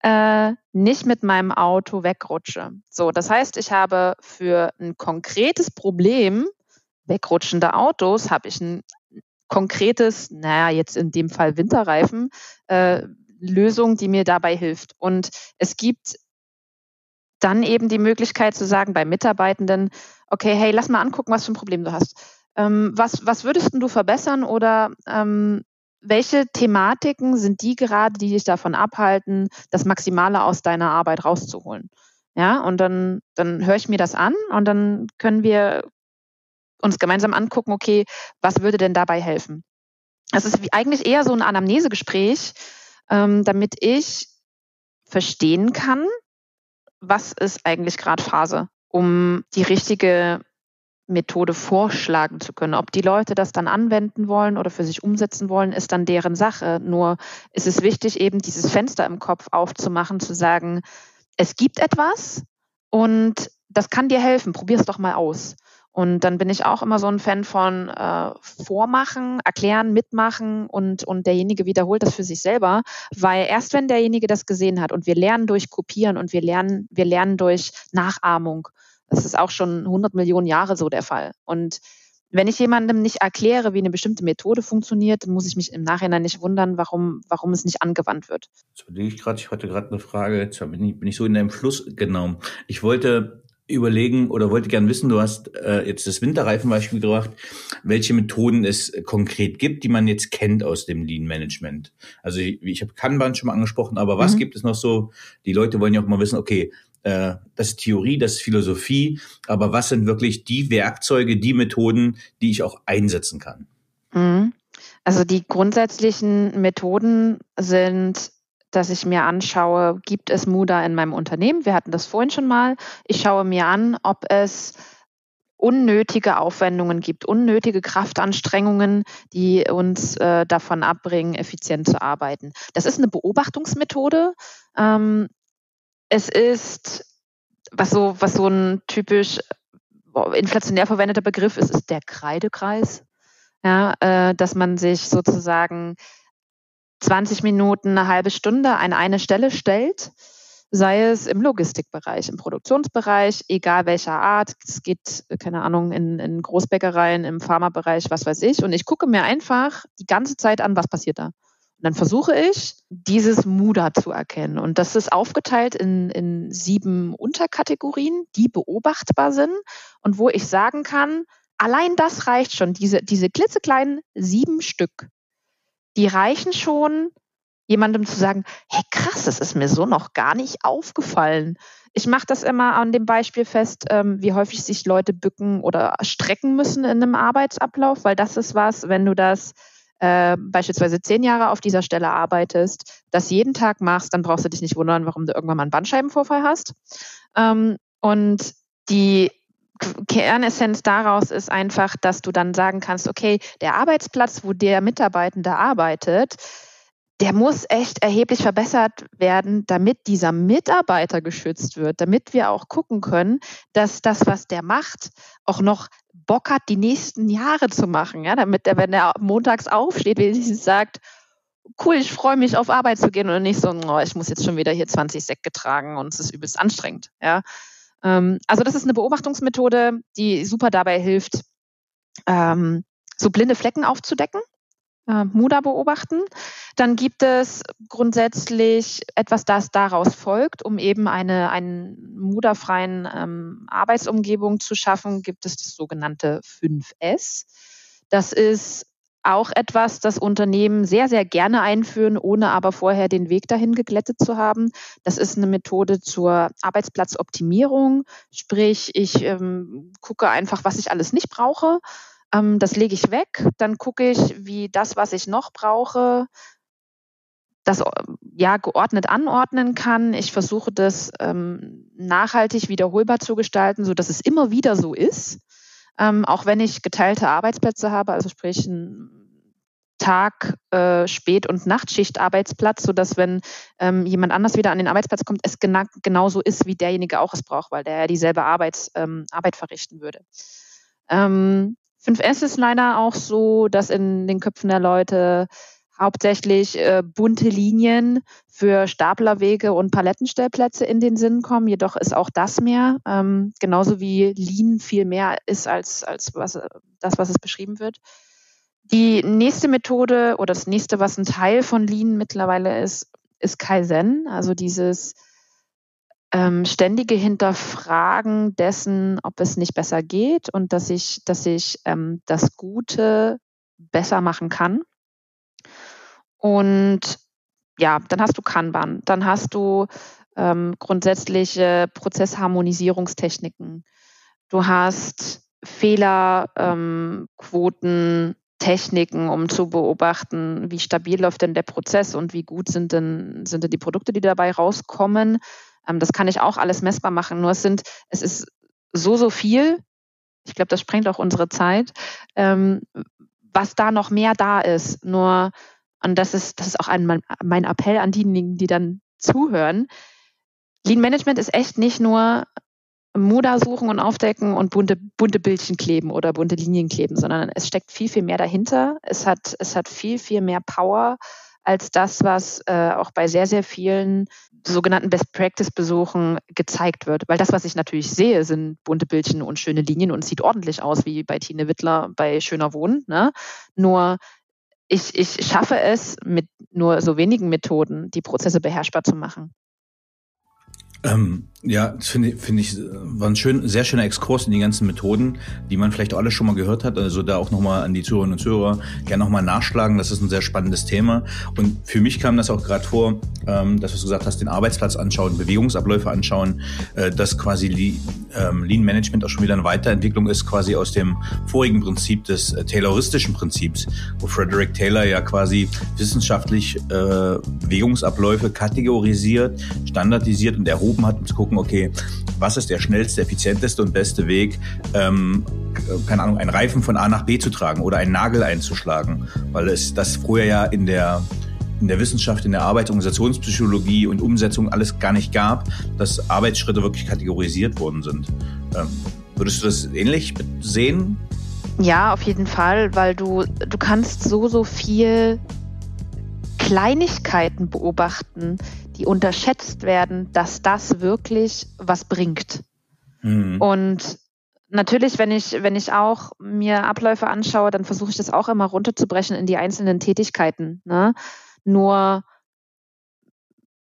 äh, nicht mit meinem Auto wegrutsche. So, das heißt, ich habe für ein konkretes Problem wegrutschende Autos habe ich ein konkretes, naja, jetzt in dem Fall Winterreifen, äh, Lösung, die mir dabei hilft. Und es gibt dann eben die Möglichkeit zu sagen bei Mitarbeitenden, okay, hey, lass mal angucken, was für ein Problem du hast. Ähm, was, was würdest du verbessern oder ähm, welche Thematiken sind die gerade, die dich davon abhalten, das Maximale aus deiner Arbeit rauszuholen? Ja, und dann, dann höre ich mir das an und dann können wir uns gemeinsam angucken, okay, was würde denn dabei helfen? Es ist eigentlich eher so ein Anamnesegespräch, ähm, damit ich verstehen kann, was ist eigentlich gerade Phase, um die richtige Methode vorschlagen zu können. Ob die Leute das dann anwenden wollen oder für sich umsetzen wollen, ist dann deren Sache. Nur ist es wichtig, eben dieses Fenster im Kopf aufzumachen, zu sagen, es gibt etwas und das kann dir helfen, probier es doch mal aus. Und dann bin ich auch immer so ein Fan von äh, Vormachen, erklären, mitmachen und, und derjenige wiederholt das für sich selber, weil erst wenn derjenige das gesehen hat und wir lernen durch Kopieren und wir lernen, wir lernen durch Nachahmung, das ist auch schon 100 Millionen Jahre so der Fall. Und wenn ich jemandem nicht erkläre, wie eine bestimmte Methode funktioniert, dann muss ich mich im Nachhinein nicht wundern, warum, warum es nicht angewandt wird.
Jetzt ich gerade, ich hatte gerade eine Frage, jetzt bin ich, bin ich so in deinem Fluss genommen. Ich wollte überlegen oder wollte gern wissen, du hast äh, jetzt das Winterreifenbeispiel gebracht, welche Methoden es konkret gibt, die man jetzt kennt aus dem Lean Management. Also ich, ich habe Kanban schon mal angesprochen, aber was mhm. gibt es noch so? Die Leute wollen ja auch mal wissen, okay, äh, das ist Theorie, das ist Philosophie, aber was sind wirklich die Werkzeuge, die Methoden, die ich auch einsetzen kann?
Mhm. Also die grundsätzlichen Methoden sind dass ich mir anschaue, gibt es Muda in meinem Unternehmen? Wir hatten das vorhin schon mal. Ich schaue mir an, ob es unnötige Aufwendungen gibt, unnötige Kraftanstrengungen, die uns äh, davon abbringen, effizient zu arbeiten. Das ist eine Beobachtungsmethode. Ähm, es ist, was so, was so ein typisch inflationär verwendeter Begriff ist, ist der Kreidekreis. Ja, äh, dass man sich sozusagen 20 Minuten, eine halbe Stunde an eine Stelle stellt, sei es im Logistikbereich, im Produktionsbereich, egal welcher Art. Es geht, keine Ahnung, in, in Großbäckereien, im Pharmabereich, was weiß ich. Und ich gucke mir einfach die ganze Zeit an, was passiert da. Dann versuche ich, dieses Muda zu erkennen. Und das ist aufgeteilt in, in sieben Unterkategorien, die beobachtbar sind und wo ich sagen kann, allein das reicht schon, diese, diese klitzekleinen sieben Stück die reichen schon, jemandem zu sagen, hey krass, das ist mir so noch gar nicht aufgefallen. Ich mache das immer an dem Beispiel fest, ähm, wie häufig sich Leute bücken oder strecken müssen in einem Arbeitsablauf, weil das ist was, wenn du das äh, beispielsweise zehn Jahre auf dieser Stelle arbeitest, das jeden Tag machst, dann brauchst du dich nicht wundern, warum du irgendwann mal einen Bandscheibenvorfall hast. Ähm, und die Kernessenz daraus ist einfach, dass du dann sagen kannst, okay, der Arbeitsplatz, wo der Mitarbeitende arbeitet, der muss echt erheblich verbessert werden, damit dieser Mitarbeiter geschützt wird, damit wir auch gucken können, dass das, was der macht, auch noch Bock hat, die nächsten Jahre zu machen. Ja, damit er, wenn er montags aufsteht, wenigstens sagt, cool, ich freue mich auf Arbeit zu gehen und nicht so, oh, ich muss jetzt schon wieder hier 20 Säcke tragen und es ist übelst anstrengend. Ja, ähm, also das ist eine Beobachtungsmethode, die super dabei hilft, ähm, so blinde Flecken aufzudecken. Äh, Muda beobachten. Dann gibt es grundsätzlich etwas, das daraus folgt, um eben eine, eine muderfreien ähm, Arbeitsumgebung zu schaffen, gibt es das sogenannte 5S. Das ist auch etwas, das Unternehmen sehr, sehr gerne einführen, ohne aber vorher den Weg dahin geglättet zu haben. Das ist eine Methode zur Arbeitsplatzoptimierung. Sprich, ich ähm, gucke einfach, was ich alles nicht brauche. Ähm, das lege ich weg. Dann gucke ich, wie das, was ich noch brauche, das ja geordnet anordnen kann. Ich versuche das ähm, nachhaltig wiederholbar zu gestalten, so dass es immer wieder so ist. Ähm, auch wenn ich geteilte Arbeitsplätze habe, also sprich ein Tag, äh, Spät- und Nachtschicht-Arbeitsplatz, sodass wenn ähm, jemand anders wieder an den Arbeitsplatz kommt, es gena genauso ist, wie derjenige auch es braucht, weil der ja dieselbe Arbeit, ähm, Arbeit verrichten würde. Ähm, 5S ist leider auch so, dass in den Köpfen der Leute hauptsächlich äh, bunte Linien für Staplerwege und Palettenstellplätze in den Sinn kommen. Jedoch ist auch das mehr, ähm, genauso wie Lean viel mehr ist als, als was, das, was es beschrieben wird. Die nächste Methode oder das nächste, was ein Teil von Lean mittlerweile ist, ist Kaizen, also dieses ähm, ständige Hinterfragen dessen, ob es nicht besser geht und dass ich, dass ich ähm, das Gute besser machen kann. Und ja, dann hast du Kanban, dann hast du ähm, grundsätzliche Prozessharmonisierungstechniken. Du hast Fehlerquoten, ähm, Techniken, um zu beobachten, wie stabil läuft denn der Prozess und wie gut sind denn, sind denn die Produkte, die dabei rauskommen. Ähm, das kann ich auch alles messbar machen. Nur es sind, es ist so, so viel Ich glaube, das sprengt auch unsere Zeit. Ähm, was da noch mehr da ist, nur, und das ist, das ist auch ein, mein Appell an diejenigen, die dann zuhören. Lean Management ist echt nicht nur Muda suchen und aufdecken und bunte, bunte Bildchen kleben oder bunte Linien kleben, sondern es steckt viel, viel mehr dahinter. Es hat, es hat viel, viel mehr Power als das, was äh, auch bei sehr, sehr vielen sogenannten Best Practice Besuchen gezeigt wird. Weil das, was ich natürlich sehe, sind bunte Bildchen und schöne Linien und sieht ordentlich aus, wie bei Tine Wittler bei Schöner Wohnen. Ne? Nur ich, ich schaffe es mit nur so wenigen Methoden, die Prozesse beherrschbar zu machen.
Ähm, ja, finde find ich, war ein schön, sehr schöner Exkurs in die ganzen Methoden, die man vielleicht auch alle schon mal gehört hat. Also da auch nochmal an die Zuhörerinnen und Zuhörer gerne nochmal nachschlagen. Das ist ein sehr spannendes Thema. Und für mich kam das auch gerade vor, ähm, dass du gesagt hast, den Arbeitsplatz anschauen, Bewegungsabläufe anschauen, äh, dass quasi Lean, ähm, Lean Management auch schon wieder eine Weiterentwicklung ist, quasi aus dem vorigen Prinzip des äh, Tayloristischen Prinzips, wo Frederick Taylor ja quasi wissenschaftlich äh, Bewegungsabläufe kategorisiert, standardisiert und erhoben hat, um zu gucken, okay, was ist der schnellste, effizienteste und beste Weg, ähm, keine Ahnung, einen Reifen von A nach B zu tragen oder einen Nagel einzuschlagen, weil es das früher ja in der in der Wissenschaft, in der Arbeit, Organisationspsychologie und Umsetzung alles gar nicht gab, dass Arbeitsschritte wirklich kategorisiert worden sind. Ähm, würdest du das ähnlich sehen?
Ja, auf jeden Fall, weil du, du kannst so, so viel Kleinigkeiten beobachten, die unterschätzt werden, dass das wirklich was bringt. Mhm. Und natürlich, wenn ich, wenn ich auch mir Abläufe anschaue, dann versuche ich das auch immer runterzubrechen in die einzelnen Tätigkeiten. Ne? Nur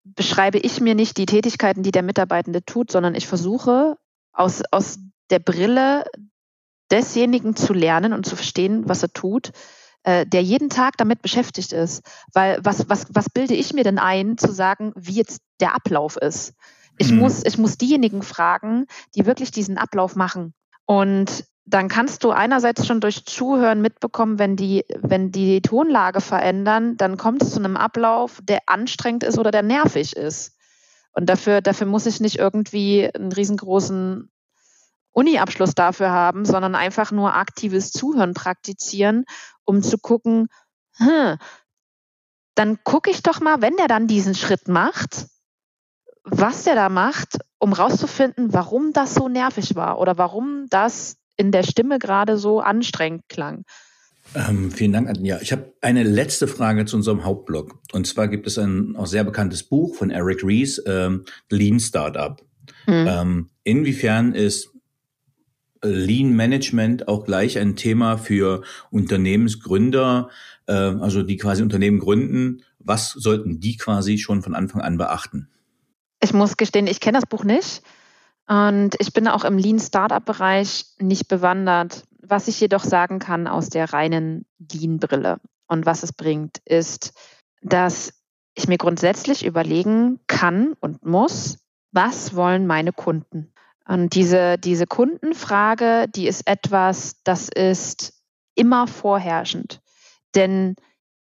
beschreibe ich mir nicht die Tätigkeiten, die der Mitarbeitende tut, sondern ich versuche aus, aus der Brille desjenigen zu lernen und zu verstehen, was er tut, äh, der jeden Tag damit beschäftigt ist. Weil was, was, was bilde ich mir denn ein, zu sagen, wie jetzt der Ablauf ist? Ich, mhm. muss, ich muss diejenigen fragen, die wirklich diesen Ablauf machen. Und dann kannst du einerseits schon durch Zuhören mitbekommen, wenn die, wenn die Tonlage verändern, dann kommt es zu einem Ablauf, der anstrengend ist oder der nervig ist. Und dafür, dafür muss ich nicht irgendwie einen riesengroßen Uni-Abschluss dafür haben, sondern einfach nur aktives Zuhören praktizieren, um zu gucken, hm, dann gucke ich doch mal, wenn der dann diesen Schritt macht, was der da macht, um rauszufinden, warum das so nervig war oder warum das in der Stimme gerade so anstrengend klang.
Ähm, vielen Dank, Anja. Ich habe eine letzte Frage zu unserem Hauptblog. Und zwar gibt es ein auch sehr bekanntes Buch von Eric Rees, ähm, Lean Startup. Mhm. Ähm, inwiefern ist Lean Management auch gleich ein Thema für Unternehmensgründer, äh, also die quasi Unternehmen gründen. Was sollten die quasi schon von Anfang an beachten?
Ich muss gestehen, ich kenne das Buch nicht und ich bin auch im Lean Startup Bereich nicht bewandert. Was ich jedoch sagen kann aus der reinen Lean Brille und was es bringt, ist, dass ich mir grundsätzlich überlegen kann und muss, was wollen meine Kunden? Und diese, diese Kundenfrage, die ist etwas, das ist immer vorherrschend. Denn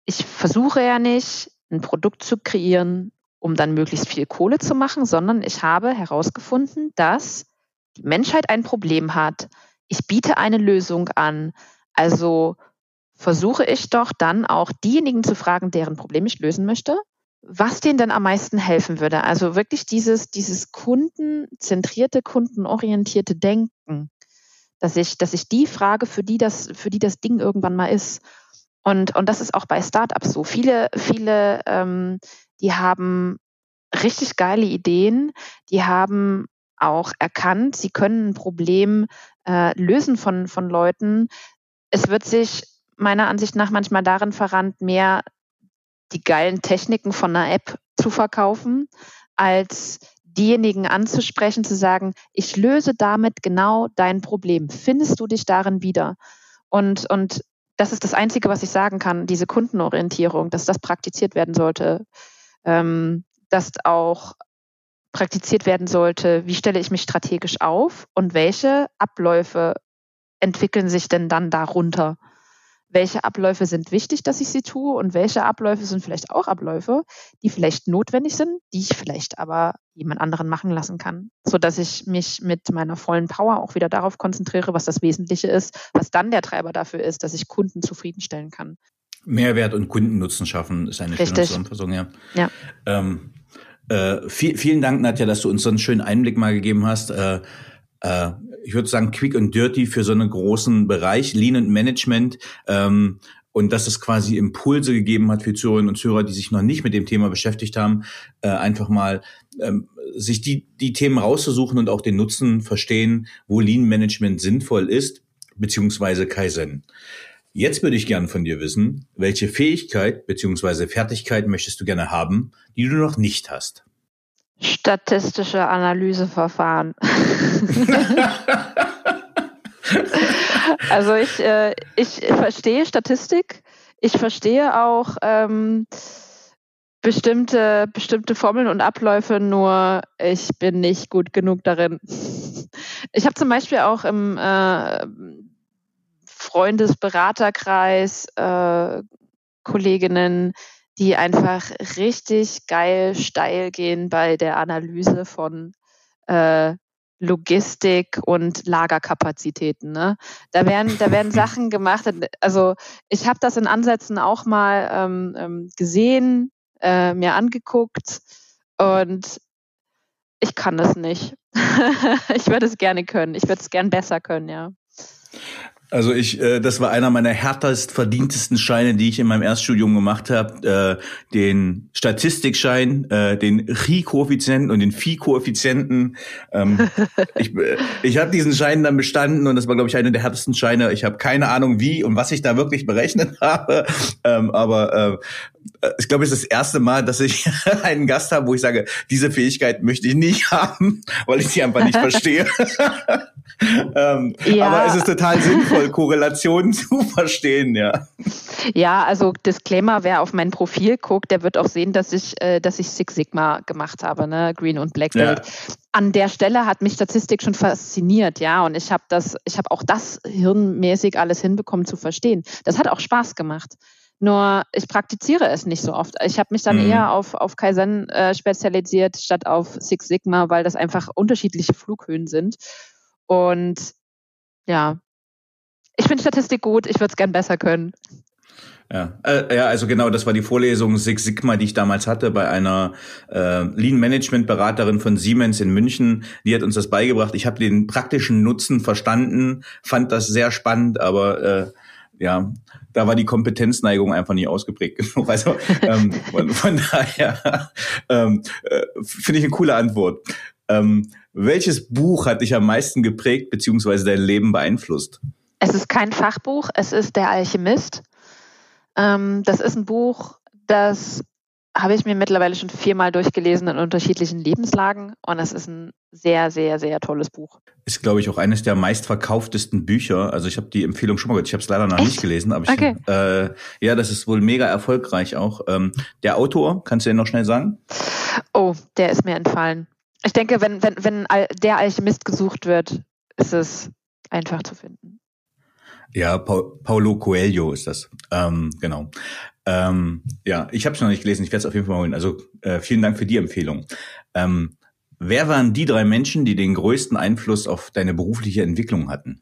ich versuche ja nicht, ein Produkt zu kreieren, um dann möglichst viel Kohle zu machen, sondern ich habe herausgefunden, dass die Menschheit ein Problem hat. Ich biete eine Lösung an. Also versuche ich doch dann auch diejenigen zu fragen, deren Problem ich lösen möchte was denen denn am meisten helfen würde. Also wirklich dieses, dieses kundenzentrierte, kundenorientierte Denken, dass ich, dass ich die frage, für die das, für die das Ding irgendwann mal ist. Und, und das ist auch bei Startups so. Viele, viele, ähm, die haben richtig geile Ideen, die haben auch erkannt, sie können ein Problem äh, lösen von, von Leuten. Es wird sich meiner Ansicht nach manchmal darin verrannt, mehr die geilen Techniken von einer App zu verkaufen, als diejenigen anzusprechen, zu sagen, ich löse damit genau dein Problem. Findest du dich darin wieder? Und, und das ist das Einzige, was ich sagen kann, diese Kundenorientierung, dass das praktiziert werden sollte, ähm, dass auch praktiziert werden sollte, wie stelle ich mich strategisch auf und welche Abläufe entwickeln sich denn dann darunter? Welche Abläufe sind wichtig, dass ich sie tue und welche Abläufe sind vielleicht auch Abläufe, die vielleicht notwendig sind, die ich vielleicht aber jemand anderen machen lassen kann, so dass ich mich mit meiner vollen Power auch wieder darauf konzentriere, was das Wesentliche ist, was dann der Treiber dafür ist, dass ich Kunden zufriedenstellen kann.
Mehrwert und Kundennutzen schaffen ist eine Richtig. schöne Zusammenfassung, ja.
ja.
Ähm, äh, viel, vielen Dank, Nadja, dass du uns so einen schönen Einblick mal gegeben hast. Äh, äh, ich würde sagen, quick und dirty für so einen großen Bereich, Lean und Management. Ähm, und dass es quasi Impulse gegeben hat für Zuhörerinnen und Zuhörer, die sich noch nicht mit dem Thema beschäftigt haben, äh, einfach mal ähm, sich die, die Themen rauszusuchen und auch den Nutzen verstehen, wo Lean Management sinnvoll ist, beziehungsweise Kaizen. Jetzt würde ich gerne von dir wissen, welche Fähigkeit beziehungsweise Fertigkeit möchtest du gerne haben, die du noch nicht hast?
Statistische Analyseverfahren. also ich, äh, ich verstehe Statistik. Ich verstehe auch ähm, bestimmte, bestimmte Formeln und Abläufe, nur ich bin nicht gut genug darin. Ich habe zum Beispiel auch im äh, Freundesberaterkreis äh, Kolleginnen, die einfach richtig geil steil gehen bei der Analyse von äh, Logistik und Lagerkapazitäten. Ne? Da werden, da werden Sachen gemacht. Also ich habe das in Ansätzen auch mal ähm, ähm, gesehen, äh, mir angeguckt und ich kann das nicht. ich würde es gerne können. Ich würde es gern besser können, ja.
Also ich, äh, das war einer meiner härtest verdientesten Scheine, die ich in meinem Erststudium gemacht habe. Äh, den Statistikschein, äh, den Chi-Koeffizienten und den Phi-Koeffizienten. Ähm, ich äh, ich habe diesen Schein dann bestanden und das war, glaube ich, einer der härtesten Scheine. Ich habe keine Ahnung, wie und was ich da wirklich berechnet habe. Ähm, aber äh, ich glaube, es ist das erste Mal, dass ich einen Gast habe, wo ich sage, diese Fähigkeit möchte ich nicht haben, weil ich sie einfach nicht verstehe. ähm, ja. Aber es ist total sinnvoll, Korrelationen zu verstehen, ja.
Ja, also Disclaimer, wer auf mein Profil guckt, der wird auch sehen, dass ich, äh, dass ich Six Sigma gemacht habe, ne? Green und Black Belt. Ja. An der Stelle hat mich Statistik schon fasziniert, ja, und ich habe das, ich habe auch das hirnmäßig alles hinbekommen zu verstehen. Das hat auch Spaß gemacht. Nur ich praktiziere es nicht so oft. Ich habe mich dann mhm. eher auf, auf Kaizen äh, spezialisiert statt auf Six Sigma, weil das einfach unterschiedliche Flughöhen sind. Und ja, ich finde Statistik gut, ich würde es gern besser können.
Ja, äh, ja, also genau, das war die Vorlesung Six Sigma, die ich damals hatte bei einer äh, Lean Management Beraterin von Siemens in München. Die hat uns das beigebracht. Ich habe den praktischen Nutzen verstanden, fand das sehr spannend, aber äh, ja, da war die Kompetenzneigung einfach nicht ausgeprägt genug. Also ähm, von, von daher ähm, äh, finde ich eine coole Antwort. Ähm, welches Buch hat dich am meisten geprägt beziehungsweise dein Leben beeinflusst?
Es ist kein Fachbuch, es ist Der Alchemist. Ähm, das ist ein Buch, das habe ich mir mittlerweile schon viermal durchgelesen in unterschiedlichen Lebenslagen und es ist ein sehr, sehr, sehr tolles Buch.
Ist, glaube ich, auch eines der meistverkauftesten Bücher. Also ich habe die Empfehlung schon mal gehört. Ich habe es leider noch Echt? nicht gelesen, aber ich, okay. äh, ja, das ist wohl mega erfolgreich auch. Ähm, der Autor, kannst du den noch schnell sagen?
Oh, der ist mir entfallen. Ich denke, wenn, wenn, wenn der Alchemist gesucht wird, ist es einfach zu finden.
Ja, pa Paulo Coelho ist das. Ähm, genau. Ähm, ja, ich habe es noch nicht gelesen, ich werde es auf jeden Fall mal holen. Also äh, vielen Dank für die Empfehlung. Ähm, wer waren die drei Menschen, die den größten Einfluss auf deine berufliche Entwicklung hatten?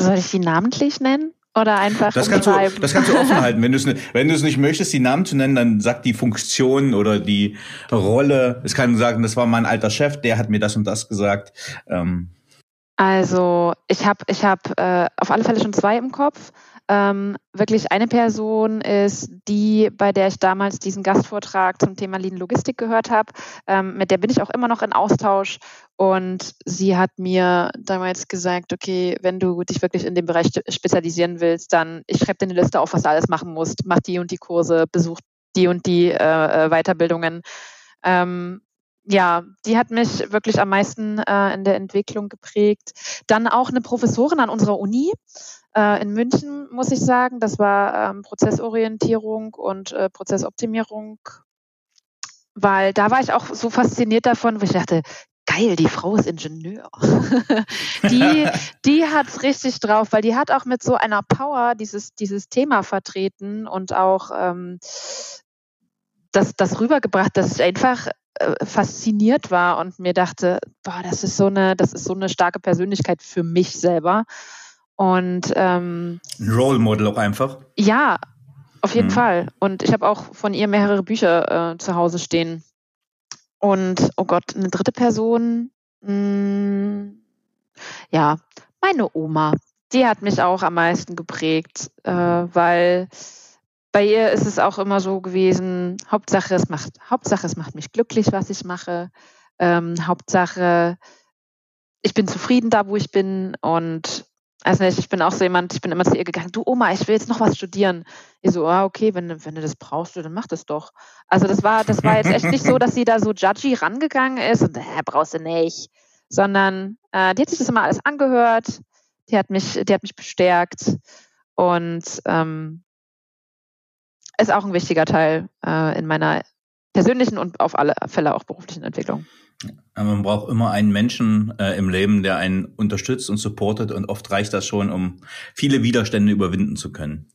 Soll ich die namentlich nennen? Oder einfach
das kannst, du, das kannst du offen halten. Wenn du es wenn du es nicht möchtest, die Namen zu nennen, dann sag die Funktion oder die Rolle. Es kann sagen, das war mein alter Chef, der hat mir das und das gesagt. Ähm.
Also ich habe ich hab, äh, auf alle Fälle schon zwei im Kopf. Ähm, wirklich eine Person ist die, bei der ich damals diesen Gastvortrag zum Thema Lean Logistik gehört habe. Ähm, mit der bin ich auch immer noch in Austausch. Und sie hat mir damals gesagt, okay, wenn du dich wirklich in dem Bereich spezialisieren willst, dann ich schreibe dir eine Liste auf, was du alles machen musst. Mach die und die Kurse, besuch die und die äh, äh Weiterbildungen. Ähm, ja, die hat mich wirklich am meisten äh, in der Entwicklung geprägt. Dann auch eine Professorin an unserer Uni, äh, in München, muss ich sagen. Das war ähm, Prozessorientierung und äh, Prozessoptimierung, weil da war ich auch so fasziniert davon, wo ich dachte, geil, die Frau ist Ingenieur. die, die hat's richtig drauf, weil die hat auch mit so einer Power dieses, dieses Thema vertreten und auch ähm, das, das rübergebracht, dass ich einfach äh, fasziniert war und mir dachte, boah, das ist so eine, das ist so eine starke Persönlichkeit für mich selber. Und ähm,
ein Role Model auch einfach.
Ja, auf jeden mhm. Fall. Und ich habe auch von ihr mehrere Bücher äh, zu Hause stehen. Und oh Gott, eine dritte Person, mh, hm, ja, meine Oma. Die hat mich auch am meisten geprägt, äh, weil bei ihr ist es auch immer so gewesen, Hauptsache es macht, Hauptsache es macht mich glücklich, was ich mache. Ähm, Hauptsache, ich bin zufrieden da, wo ich bin und also ich bin auch so jemand, ich bin immer zu ihr gegangen, du Oma, ich will jetzt noch was studieren. Ich so, ah, okay, wenn, wenn du das brauchst, dann mach das doch. Also das war, das war jetzt echt nicht so, dass sie da so judgy rangegangen ist und, äh, brauchst du nicht. Sondern äh, die hat sich das immer alles angehört, die hat mich, die hat mich bestärkt und ähm, ist auch ein wichtiger Teil äh, in meiner persönlichen und auf alle Fälle auch beruflichen Entwicklung.
Man braucht immer einen Menschen äh, im Leben, der einen unterstützt und supportet und oft reicht das schon, um viele Widerstände überwinden zu können.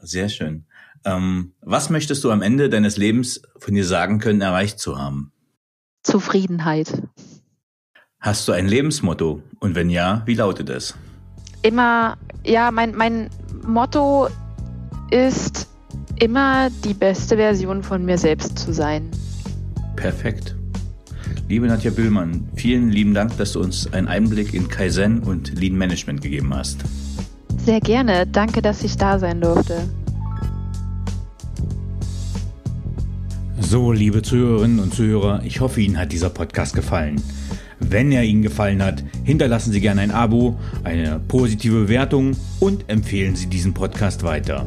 Sehr schön. Ähm, was möchtest du am Ende deines Lebens von dir sagen können, erreicht zu haben?
Zufriedenheit.
Hast du ein Lebensmotto? Und wenn ja, wie lautet es?
Immer, ja, mein, mein Motto ist immer die beste Version von mir selbst zu sein.
Perfekt. Liebe Nadja Bühlmann, vielen lieben Dank, dass du uns einen Einblick in Kaizen und Lean Management gegeben hast.
Sehr gerne. Danke, dass ich da sein durfte.
So, liebe Zuhörerinnen und Zuhörer, ich hoffe, Ihnen hat dieser Podcast gefallen. Wenn er Ihnen gefallen hat, hinterlassen Sie gerne ein Abo, eine positive Bewertung und empfehlen Sie diesen Podcast weiter.